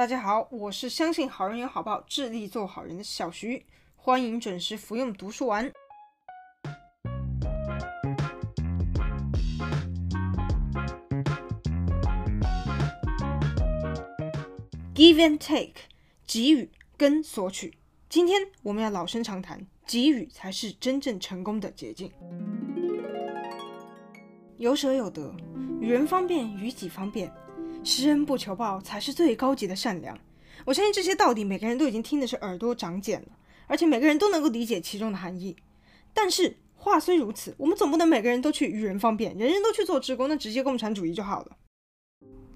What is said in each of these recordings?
大家好，我是相信好人有好报，致力做好人的小徐，欢迎准时服用读书丸。Give and take，给予跟索取。今天我们要老生常谈，给予才是真正成功的捷径。有舍有得，与人方便，与己方便。施恩不求报才是最高级的善良。我相信这些道理，每个人都已经听的是耳朵长茧了，而且每个人都能够理解其中的含义。但是话虽如此，我们总不能每个人都去与人方便，人人都去做职工，那直接共产主义就好了。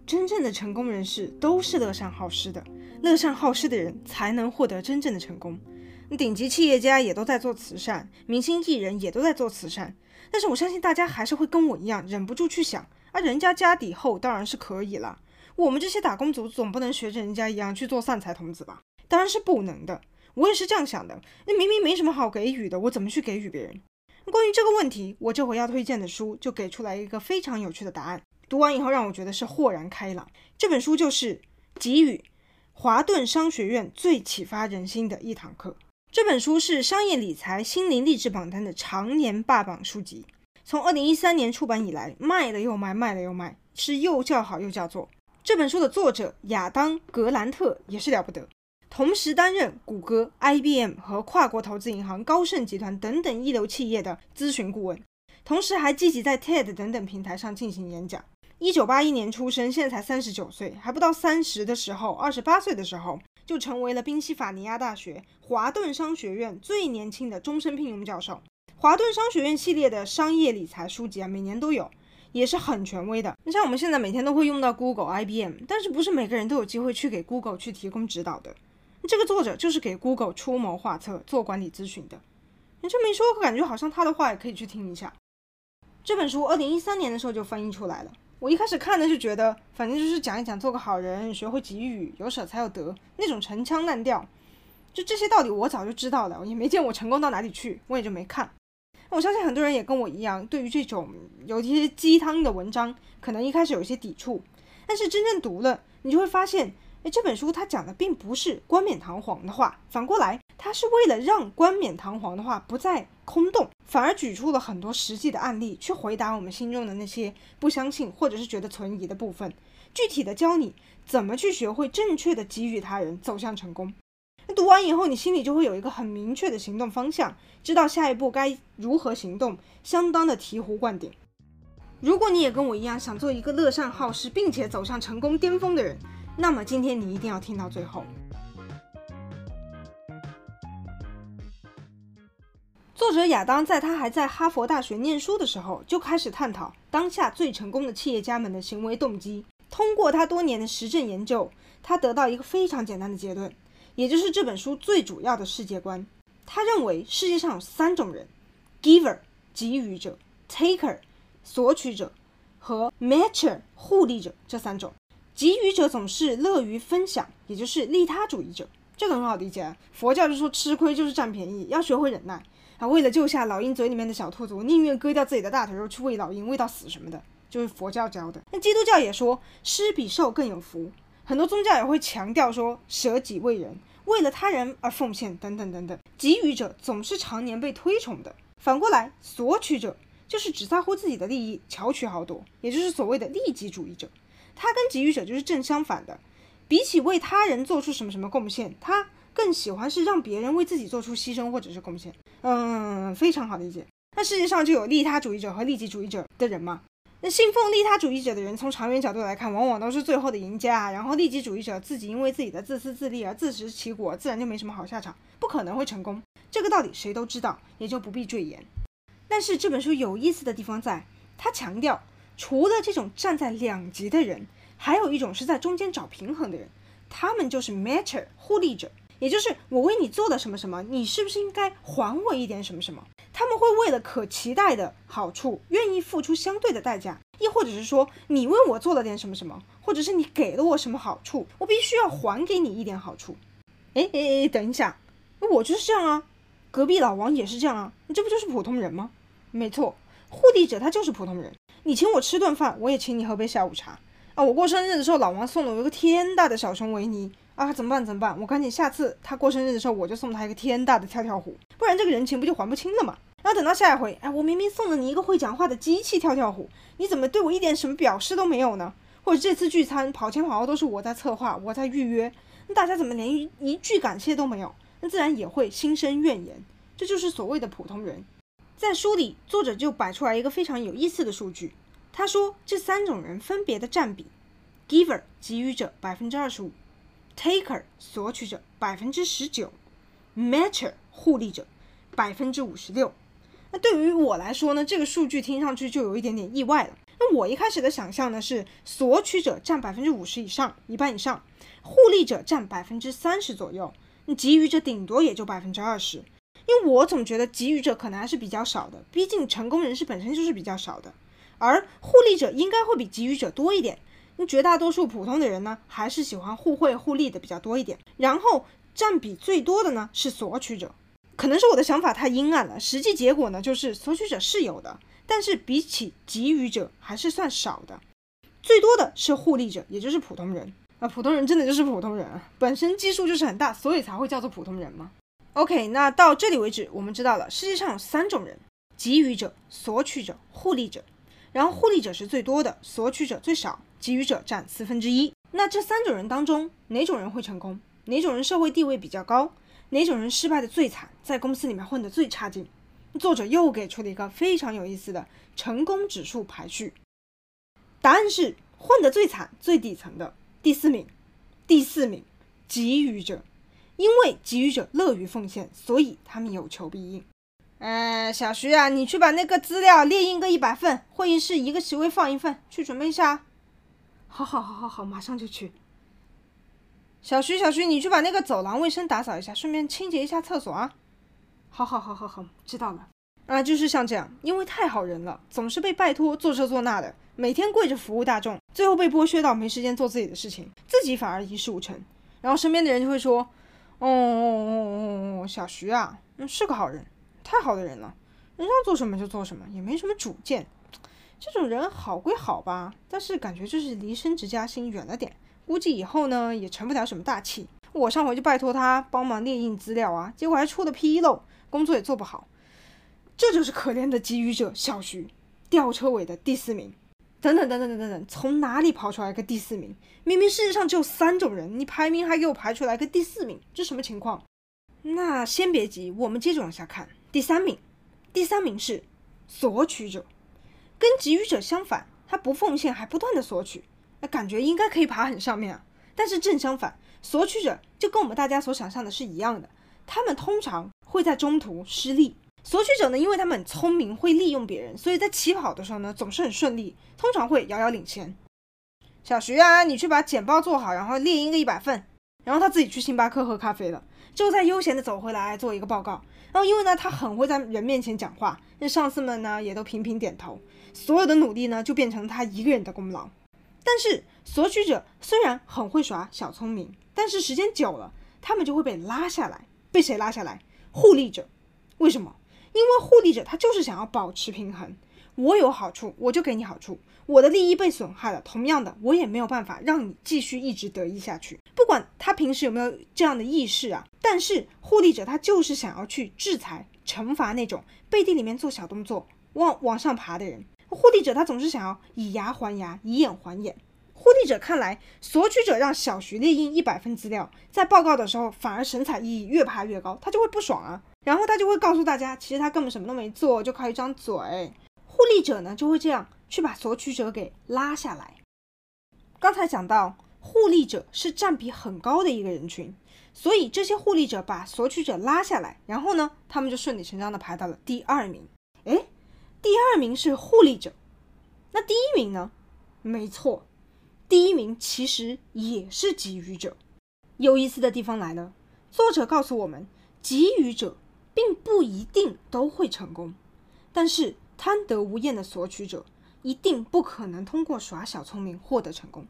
真正的成功人士都是乐善好施的，乐善好施的人才能获得真正的成功。顶级企业家也都在做慈善，明星艺人也都在做慈善，但是我相信大家还是会跟我一样，忍不住去想。而、人家家底厚，当然是可以了。我们这些打工族总不能学着人家一样去做散财童子吧？当然是不能的。我也是这样想的。那明明没什么好给予的，我怎么去给予别人？关于这个问题，我这回要推荐的书就给出来一个非常有趣的答案。读完以后，让我觉得是豁然开朗。这本书就是《给予》，华顿商学院最启发人心的一堂课。这本书是商业理财心灵励志榜单的常年霸榜书籍。从二零一三年出版以来，卖了又卖，卖了又卖，是又叫好又叫座。这本书的作者亚当·格兰特也是了不得，同时担任谷歌、IBM 和跨国投资银行、高盛集团等等一流企业的咨询顾问，同时还积极在 TED 等等平台上进行演讲。一九八一年出生，现在才三十九岁，还不到三十的时候，二十八岁的时候就成为了宾夕法尼亚大学华顿商学院最年轻的终身聘用教授。华顿商学院系列的商业理财书籍啊，每年都有，也是很权威的。你像我们现在每天都会用到 Google、IBM，但是不是每个人都有机会去给 Google 去提供指导的。这个作者就是给 Google 出谋划策、做管理咨询的。你这么一说，我感觉好像他的话也可以去听一下。这本书二零一三年的时候就翻译出来了。我一开始看的就觉得，反正就是讲一讲做个好人，学会给予，有舍才有得，那种陈腔滥调。就这些道理我早就知道了，也没见我成功到哪里去，我也就没看。我相信很多人也跟我一样，对于这种有一些鸡汤的文章，可能一开始有一些抵触，但是真正读了，你就会发现，诶，这本书它讲的并不是冠冕堂皇的话，反过来，它是为了让冠冕堂皇的话不再空洞，反而举出了很多实际的案例，去回答我们心中的那些不相信或者是觉得存疑的部分，具体的教你怎么去学会正确的给予他人，走向成功。那读完以后，你心里就会有一个很明确的行动方向，知道下一步该如何行动，相当的醍醐灌顶。如果你也跟我一样想做一个乐善好施，并且走向成功巅峰的人，那么今天你一定要听到最后。作者亚当在他还在哈佛大学念书的时候，就开始探讨当下最成功的企业家们的行为动机。通过他多年的实证研究，他得到一个非常简单的结论。也就是这本书最主要的世界观，他认为世界上有三种人：giver 给予者，taker 索取者和 matcher 互利者。这三种给予者总是乐于分享，也就是利他主义者。这个很好理解啊，佛教就说吃亏就是占便宜，要学会忍耐啊。为了救下老鹰嘴里面的小兔子，我宁愿割掉自己的大腿肉去喂老鹰，喂到死什么的，就是佛教教的。那基督教也说施比受更有福。很多宗教也会强调说舍己为人，为了他人而奉献等等等等。给予者总是常年被推崇的，反过来，索取者就是只在乎自己的利益，巧取豪夺，也就是所谓的利己主义者。他跟给予者就是正相反的，比起为他人做出什么什么贡献，他更喜欢是让别人为自己做出牺牲或者是贡献。嗯，非常好理解。那世界上就有利他主义者和利己主义者的人吗？那信奉利他主义者的人，从长远角度来看，往往都是最后的赢家。然后利己主义者自己因为自己的自私自利而自食其果，自然就没什么好下场，不可能会成功。这个道理谁都知道，也就不必赘言。但是这本书有意思的地方在，他强调，除了这种站在两极的人，还有一种是在中间找平衡的人，他们就是 matcher 互利者，也就是我为你做了什么什么，你是不是应该还我一点什么什么？他们会为了可期待的好处，愿意付出相对的代价，亦或者是说，你为我做了点什么什么，或者是你给了我什么好处，我必须要还给你一点好处。哎哎哎，等一下，我就是这样啊，隔壁老王也是这样啊，你这不就是普通人吗？没错，互利者他就是普通人。你请我吃顿饭，我也请你喝杯下午茶，啊，我过生日的时候，老王送了我一个天大的小熊维尼啊，怎么办？怎么办？我赶紧下次他过生日的时候，我就送他一个天大的跳跳虎，不然这个人情不就还不清了吗？然后等到下一回，哎，我明明送了你一个会讲话的机器跳跳虎，你怎么对我一点什么表示都没有呢？或者这次聚餐跑前跑后都是我在策划，我在预约，那大家怎么连一一句感谢都没有？那自然也会心生怨言。这就是所谓的普通人。在书里，作者就摆出来一个非常有意思的数据。他说，这三种人分别的占比：giver 给予者百分之二十五，taker 索取者百分之十九，matcher 互利者百分之五十六。那对于我来说呢，这个数据听上去就有一点点意外了。那我一开始的想象呢是，索取者占百分之五十以上，一半以上，互利者占百分之三十左右，那给予者顶多也就百分之二十。因为我总觉得给予者可能还是比较少的，毕竟成功人士本身就是比较少的。而互利者应该会比给予者多一点，那绝大多数普通的人呢，还是喜欢互惠互利的比较多一点。然后占比最多的呢是索取者，可能是我的想法太阴暗了。实际结果呢，就是索取者是有的，但是比起给予者还是算少的。最多的是互利者，也就是普通人。啊，普通人真的就是普通人啊，本身基数就是很大，所以才会叫做普通人嘛。OK，那到这里为止，我们知道了世界上有三种人：给予者、索取者、互利者。然后互利者是最多的，索取者最少，给予者占四分之一。那这三种人当中，哪种人会成功？哪种人社会地位比较高？哪种人失败的最惨，在公司里面混得最差劲？作者又给出了一个非常有意思的成功指数排序。答案是混得最惨、最底层的第四名，第四名，给予者。因为给予者乐于奉献，所以他们有求必应。哎，小徐啊，你去把那个资料列印个一百份，会议室一个席位放一份，去准备一下。好好好好好，马上就去。小徐，小徐，你去把那个走廊卫生打扫一下，顺便清洁一下厕所啊。好好好好好，知道了。啊，就是像这样，因为太好人了，总是被拜托做这做那的，每天跪着服务大众，最后被剥削到没时间做自己的事情，自己反而一事无成。然后身边的人就会说：“哦哦哦哦哦，小徐啊，嗯，是个好人。”太好的人了，人让做什么就做什么，也没什么主见。这种人好归好吧，但是感觉就是离升职加薪远了点，估计以后呢也成不了什么大器。我上回就拜托他帮忙列印资料啊，结果还出了纰漏，工作也做不好。这就是可怜的给予者小徐，吊车尾的第四名。等等等等等等等，从哪里跑出来个第四名？明明世界上只有三种人，你排名还给我排出来个第四名，这什么情况？那先别急，我们接着往下看。第三名，第三名是索取者，跟给予者相反，他不奉献还不断的索取，感觉应该可以爬很上面啊。但是正相反，索取者就跟我们大家所想象的是一样的，他们通常会在中途失利。索取者呢，因为他们很聪明，会利用别人，所以在起跑的时候呢，总是很顺利，通常会遥遥领先。小徐啊，你去把简报做好，然后列印个一百份，然后他自己去星巴克喝咖啡了，之后再悠闲的走回来做一个报告。然后，因为呢，他很会在人面前讲话，那上司们呢也都频频点头，所有的努力呢就变成他一个人的功劳。但是，索取者虽然很会耍小聪明，但是时间久了，他们就会被拉下来。被谁拉下来？互利者。为什么？因为互利者他就是想要保持平衡。我有好处，我就给你好处。我的利益被损害了，同样的，我也没有办法让你继续一直得意下去。不管他平时有没有这样的意识啊，但是互利者他就是想要去制裁、惩罚那种背地里面做小动作、往往上爬的人。互利者他总是想要以牙还牙、以眼还眼。互利者看来，索取者让小徐列印一百份资料，在报告的时候反而神采奕奕，越爬越高，他就会不爽啊。然后他就会告诉大家，其实他根本什么都没做，就靠一张嘴。互利者呢，就会这样去把索取者给拉下来。刚才讲到，互利者是占比很高的一个人群，所以这些互利者把索取者拉下来，然后呢，他们就顺理成章的排到了第二名。诶，第二名是互利者，那第一名呢？没错，第一名其实也是给予者。有意思的地方来了，作者告诉我们，给予者并不一定都会成功，但是。贪得无厌的索取者一定不可能通过耍小聪明获得成功。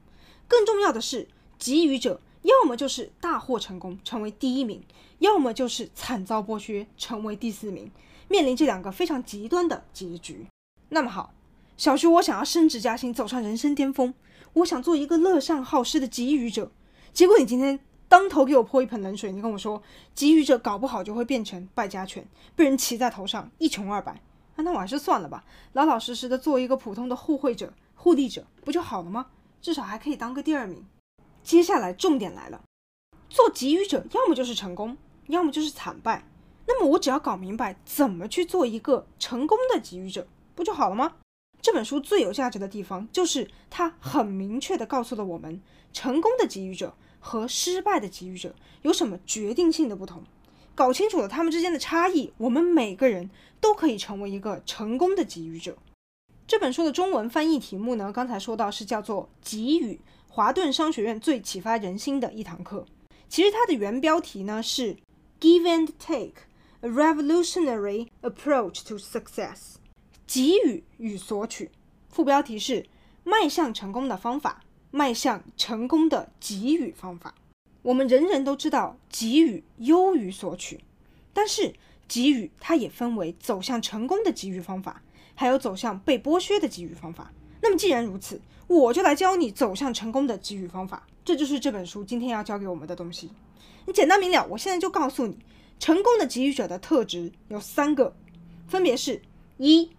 更重要的是，给予者要么就是大获成功，成为第一名，要么就是惨遭剥削，成为第四名，面临这两个非常极端的结局。那么好，小徐，我想要升职加薪，走上人生巅峰，我想做一个乐善好施的给予者。结果你今天当头给我泼一盆冷水，你跟我说给予者搞不好就会变成败家犬，被人骑在头上一穷二白。那我还是算了吧，老老实实的做一个普通的互惠者、互利者，不就好了吗？至少还可以当个第二名。接下来重点来了，做给予者要么就是成功，要么就是惨败。那么我只要搞明白怎么去做一个成功的给予者，不就好了吗？这本书最有价值的地方就是它很明确地告诉了我们，成功的给予者和失败的给予者有什么决定性的不同。搞清楚了他们之间的差异，我们每个人都可以成为一个成功的给予者。这本书的中文翻译题目呢，刚才说到是叫做《给予：华顿商学院最启发人心的一堂课》。其实它的原标题呢是 “Give and Take: A Revolutionary Approach to Success”，给予与索取。副标题是“迈向成功的方法：迈向成功的给予方法”。我们人人都知道给予优于索取，但是给予它也分为走向成功的给予方法。还有走向被剥削的给予方法。那么既然如此，我就来教你走向成功的给予方法。这就是这本书今天要教给我们的东西。你简单明了，我现在就告诉你，成功的给予者的特质有三个，分别是：一、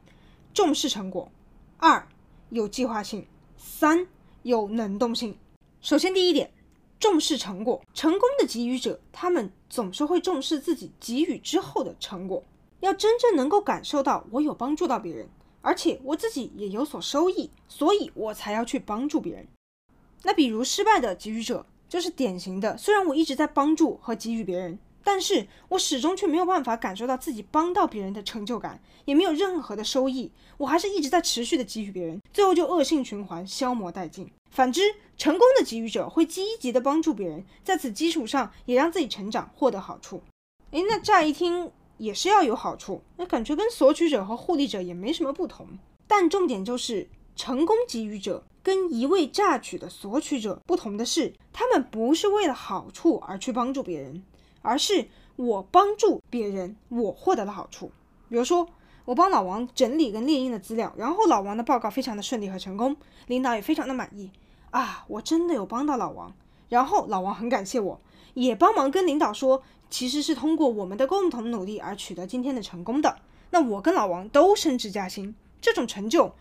重视成果；二、有计划性；三、有能动性。首先，第一点，重视成果。成功的给予者，他们总是会重视自己给予之后的成果。要真正能够感受到我有帮助到别人，而且我自己也有所收益，所以我才要去帮助别人。那比如失败的给予者就是典型的，虽然我一直在帮助和给予别人，但是我始终却没有办法感受到自己帮到别人的成就感，也没有任何的收益，我还是一直在持续的给予别人，最后就恶性循环，消磨殆尽。反之，成功的给予者会积极的帮助别人，在此基础上也让自己成长，获得好处。诶，那乍一听。也是要有好处，那感觉跟索取者和互利者也没什么不同。但重点就是，成功给予者跟一味榨取的索取者不同的是，他们不是为了好处而去帮助别人，而是我帮助别人，我获得了好处。比如说，我帮老王整理跟列印的资料，然后老王的报告非常的顺利和成功，领导也非常的满意啊，我真的有帮到老王，然后老王很感谢我，也帮忙跟领导说。其实是通过我们的共同努力而取得今天的成功的。那我跟老王都升职加薪，这种成就，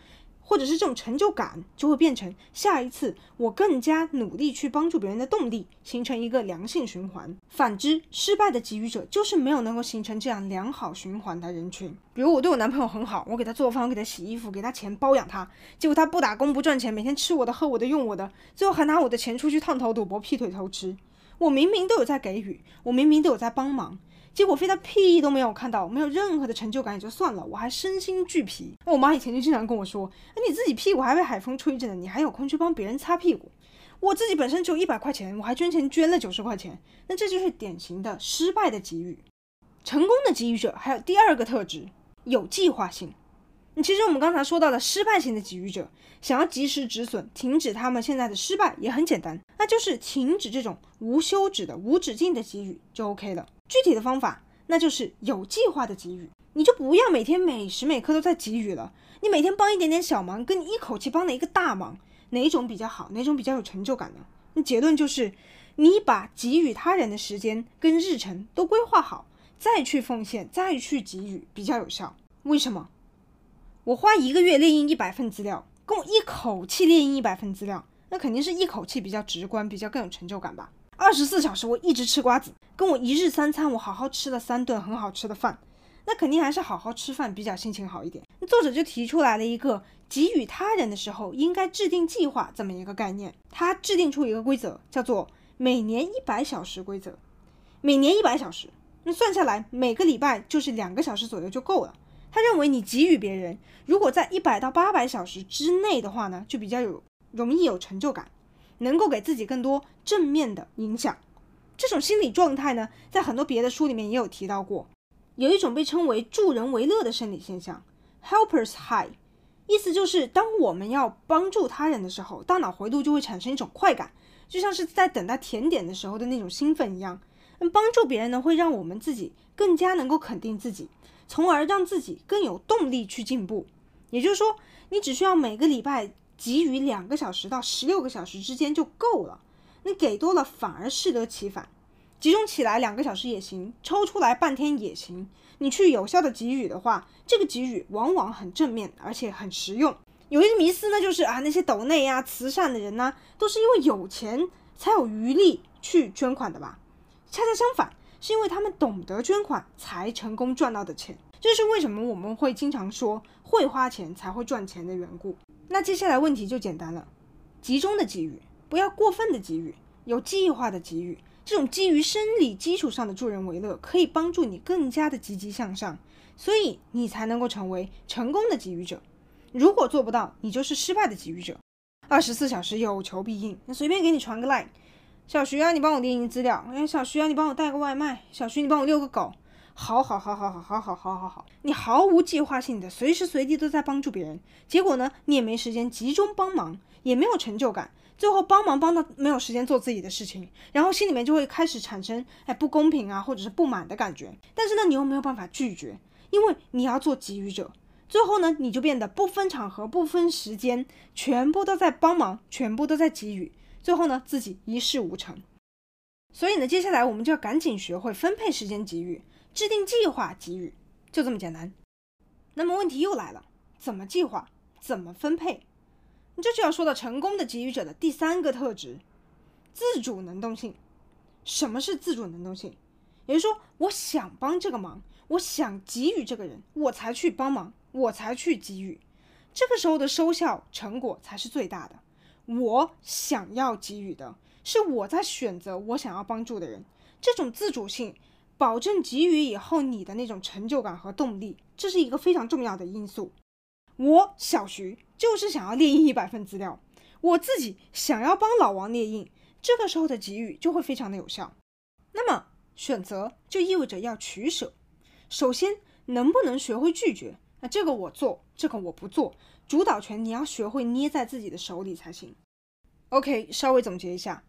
或者是这种成就感，就会变成下一次我更加努力去帮助别人的动力，形成一个良性循环。反之，失败的给予者就是没有能够形成这样良好循环的人群。比如我对我男朋友很好，我给他做饭，我给他洗衣服，给他钱包养他，结果他不打工不赚钱，每天吃我的喝我的用我的，最后还拿我的钱出去烫头赌博劈腿偷吃。我明明都有在给予，我明明都有在帮忙，结果飞到屁都没有看到，没有任何的成就感也就算了，我还身心俱疲。我妈以前就经常跟我说：“哎，你自己屁股还被海风吹着呢，你还有空去帮别人擦屁股？我自己本身只有一百块钱，我还捐钱捐了九十块钱，那这就是典型的失败的给予。成功的给予者还有第二个特质，有计划性。”其实我们刚才说到的失败型的给予者，想要及时止损，停止他们现在的失败也很简单，那就是停止这种无休止的、无止境的给予就 OK 了。具体的方法，那就是有计划的给予，你就不要每天每时每刻都在给予了。你每天帮一点点小忙，跟你一口气帮了一个大忙，哪种比较好？哪种比较有成就感呢？那结论就是，你把给予他人的时间跟日程都规划好，再去奉献，再去给予比较有效。为什么？我花一个月列印一百份资料，跟我一口气列印一百份资料，那肯定是一口气比较直观，比较更有成就感吧。二十四小时我一直吃瓜子，跟我一日三餐我好好吃了三顿很好吃的饭，那肯定还是好好吃饭比较心情好一点。那作者就提出来了一个给予他人的时候应该制定计划这么一个概念，他制定出一个规则，叫做每年一百小时规则。每年一百小时，那算下来每个礼拜就是两个小时左右就够了。他认为你给予别人，如果在一百到八百小时之内的话呢，就比较有容易有成就感，能够给自己更多正面的影响。这种心理状态呢，在很多别的书里面也有提到过。有一种被称为助人为乐的生理现象，Helpers High，意思就是当我们要帮助他人的时候，大脑回路就会产生一种快感，就像是在等待甜点的时候的那种兴奋一样。那帮助别人呢，会让我们自己更加能够肯定自己。从而让自己更有动力去进步。也就是说，你只需要每个礼拜给予两个小时到十六个小时之间就够了。你给多了反而适得其反。集中起来两个小时也行，抽出来半天也行。你去有效的给予的话，这个给予往往很正面，而且很实用。有一个迷思呢，就是啊，那些抖内呀、慈善的人呢，都是因为有钱才有余力去捐款的吧？恰恰相反，是因为他们懂得捐款，才成功赚到的钱。这是为什么我们会经常说会花钱才会赚钱的缘故。那接下来问题就简单了：集中的给予，不要过分的给予，有计划的给予。这种基于生理基础上的助人为乐，可以帮助你更加的积极向上，所以你才能够成为成功的给予者。如果做不到，你就是失败的给予者。二十四小时有求必应，随便给你传个 line，小徐啊，你帮我列印资料。哎，小徐啊，你帮我带个外卖。小徐，你帮我遛个狗。好好好好好好好好好，你毫无计划性的，随时随地都在帮助别人，结果呢，你也没时间集中帮忙，也没有成就感。最后帮忙帮到没有时间做自己的事情，然后心里面就会开始产生哎不公平啊，或者是不满的感觉。但是呢，你又没有办法拒绝，因为你要做给予者。最后呢，你就变得不分场合、不分时间，全部都在帮忙，全部都在给予。最后呢，自己一事无成。所以呢，接下来我们就要赶紧学会分配时间给予，制定计划给予，就这么简单。那么问题又来了，怎么计划？怎么分配？这就要说到成功的给予者的第三个特质：自主能动性。什么是自主能动性？也就是说，我想帮这个忙，我想给予这个人，我才去帮忙，我才去给予。这个时候的收效成果才是最大的。我想要给予的是我在选择我想要帮助的人，这种自主性保证给予以后你的那种成就感和动力，这是一个非常重要的因素。我小徐就是想要列印一百份资料，我自己想要帮老王列印，这个时候的给予就会非常的有效。那么选择就意味着要取舍，首先能不能学会拒绝？那这个我做，这个我不做，主导权你要学会捏在自己的手里才行。OK，稍微总结一下，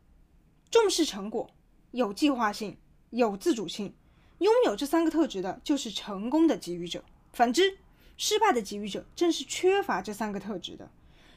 重视成果，有计划性，有自主性，拥有这三个特质的就是成功的给予者。反之，失败的给予者正是缺乏这三个特质的，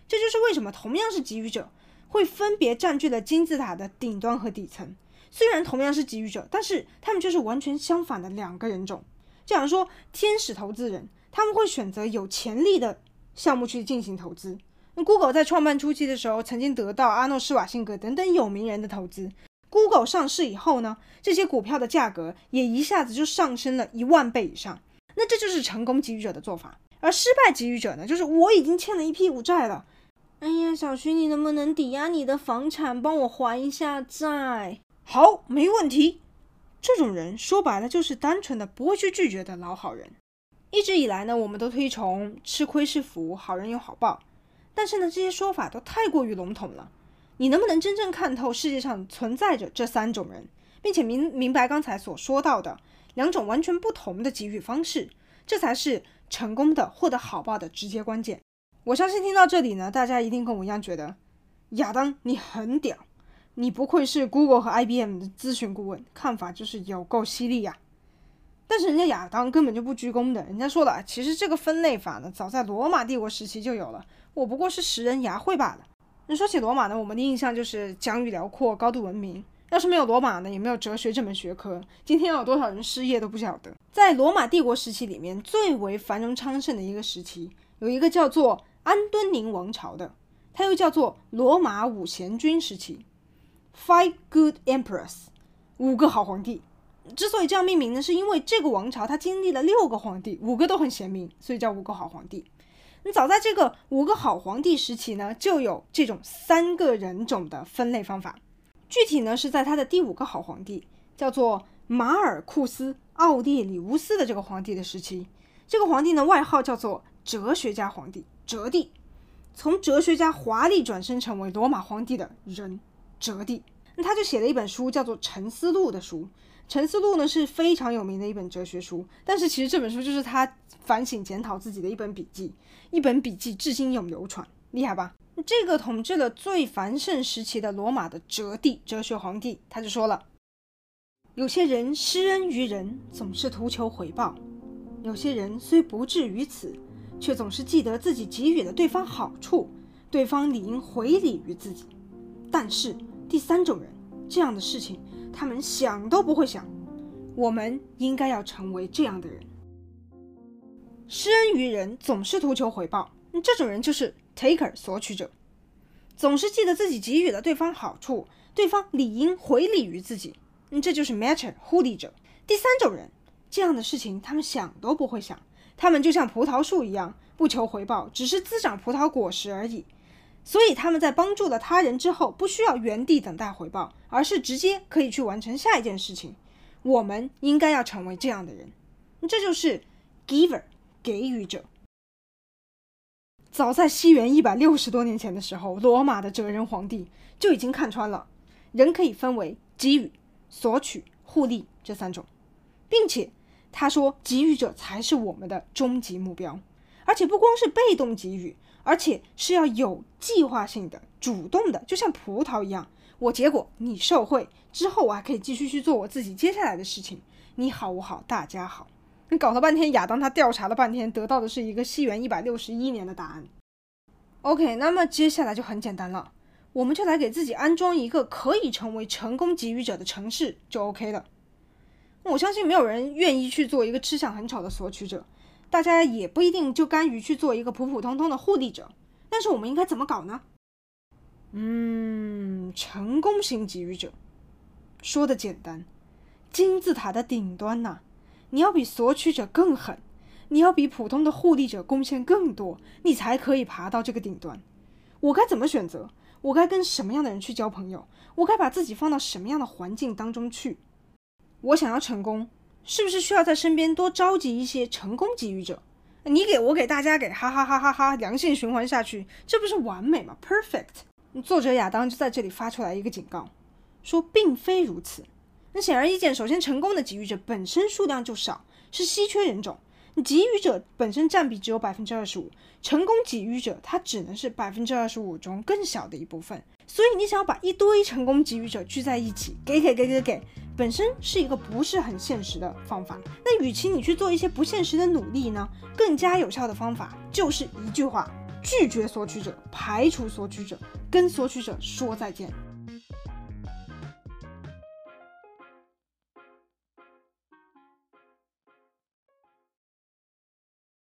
这就是为什么同样是给予者，会分别占据了金字塔的顶端和底层。虽然同样是给予者，但是他们却是完全相反的两个人种。就像说，天使投资人他们会选择有潜力的项目去进行投资。那 Google 在创办初期的时候，曾经得到阿诺施瓦辛格等等有名人的投资。Google 上市以后呢，这些股票的价格也一下子就上升了一万倍以上。那这就是成功给予者的做法，而失败给予者呢，就是我已经欠了一屁股债了。哎呀，小徐，你能不能抵押你的房产帮我还一下债？好，没问题。这种人说白了就是单纯的不会去拒绝的老好人。一直以来呢，我们都推崇吃亏是福，好人有好报。但是呢，这些说法都太过于笼统了。你能不能真正看透世界上存在着这三种人，并且明明白刚才所说到的？两种完全不同的给予方式，这才是成功的获得好报的直接关键。我相信听到这里呢，大家一定跟我一样觉得，亚当你很屌，你不愧是 Google 和 IBM 的咨询顾问，看法就是有够犀利呀。但是人家亚当根本就不居功的，人家说了，其实这个分类法呢，早在罗马帝国时期就有了，我不过是拾人牙慧罢了。那说起罗马呢，我们的印象就是疆域辽阔、高度文明。要是没有罗马呢，也没有哲学这门学科，今天有多少人失业都不晓得。在罗马帝国时期里面，最为繁荣昌盛的一个时期，有一个叫做安敦宁王朝的，它又叫做罗马五贤君时期 （Five Good Emperors），五个好皇帝。之所以这样命名呢，是因为这个王朝它经历了六个皇帝，五个都很贤明，所以叫五个好皇帝。那早在这个五个好皇帝时期呢，就有这种三个人种的分类方法。具体呢是在他的第五个好皇帝，叫做马尔库斯·奥列里乌斯的这个皇帝的时期。这个皇帝呢外号叫做哲学家皇帝，哲帝。从哲学家华丽转身成为罗马皇帝的人，哲帝。那他就写了一本书，叫做《沉思录》的书。《沉思录》呢是非常有名的一本哲学书，但是其实这本书就是他反省检讨自己的一本笔记，一本笔记至今永流传，厉害吧？这个统治了最繁盛时期的罗马的哲帝、哲学皇帝，他就说了：有些人施恩于人，总是图求回报；有些人虽不至于此，却总是记得自己给予了对方好处，对方理应回礼于自己。但是第三种人，这样的事情他们想都不会想。我们应该要成为这样的人。施恩于人，总是图求回报，这种人就是 taker 索取者，总是记得自己给予了对方好处，对方理应回礼于自己，这就是 matcher 互利者。第三种人，这样的事情他们想都不会想，他们就像葡萄树一样，不求回报，只是滋长葡萄果实而已。所以他们在帮助了他人之后，不需要原地等待回报，而是直接可以去完成下一件事情。我们应该要成为这样的人，这就是 giver。给予者，早在西元一百六十多年前的时候，罗马的哲人皇帝就已经看穿了，人可以分为给予、索取、互利这三种，并且他说，给予者才是我们的终极目标，而且不光是被动给予，而且是要有计划性的、主动的，就像葡萄一样，我结果你受贿之后，我还可以继续去做我自己接下来的事情，你好我好大家好。你搞了半天，亚当他调查了半天，得到的是一个西元一百六十一年的答案。OK，那么接下来就很简单了，我们就来给自己安装一个可以成为成功给予者的城市就 OK 了。我相信没有人愿意去做一个吃相很丑的索取者，大家也不一定就甘于去做一个普普通通的互利者。但是我们应该怎么搞呢？嗯，成功型给予者，说的简单，金字塔的顶端呐。你要比索取者更狠，你要比普通的互利者贡献更多，你才可以爬到这个顶端。我该怎么选择？我该跟什么样的人去交朋友？我该把自己放到什么样的环境当中去？我想要成功，是不是需要在身边多召集一些成功给予者？你给我给大家给，哈哈哈哈哈，良性循环下去，这不是完美吗？Perfect。作者亚当就在这里发出来一个警告，说并非如此。那显而易见，首先成功的给予者本身数量就少，是稀缺人种。给予者本身占比只有百分之二十五，成功给予者他只能是百分之二十五中更小的一部分。所以你想要把一堆成功给予者聚在一起，给给给给给，本身是一个不是很现实的方法。那与其你去做一些不现实的努力呢，更加有效的方法就是一句话：拒绝索取者，排除索取者，跟索取者说再见。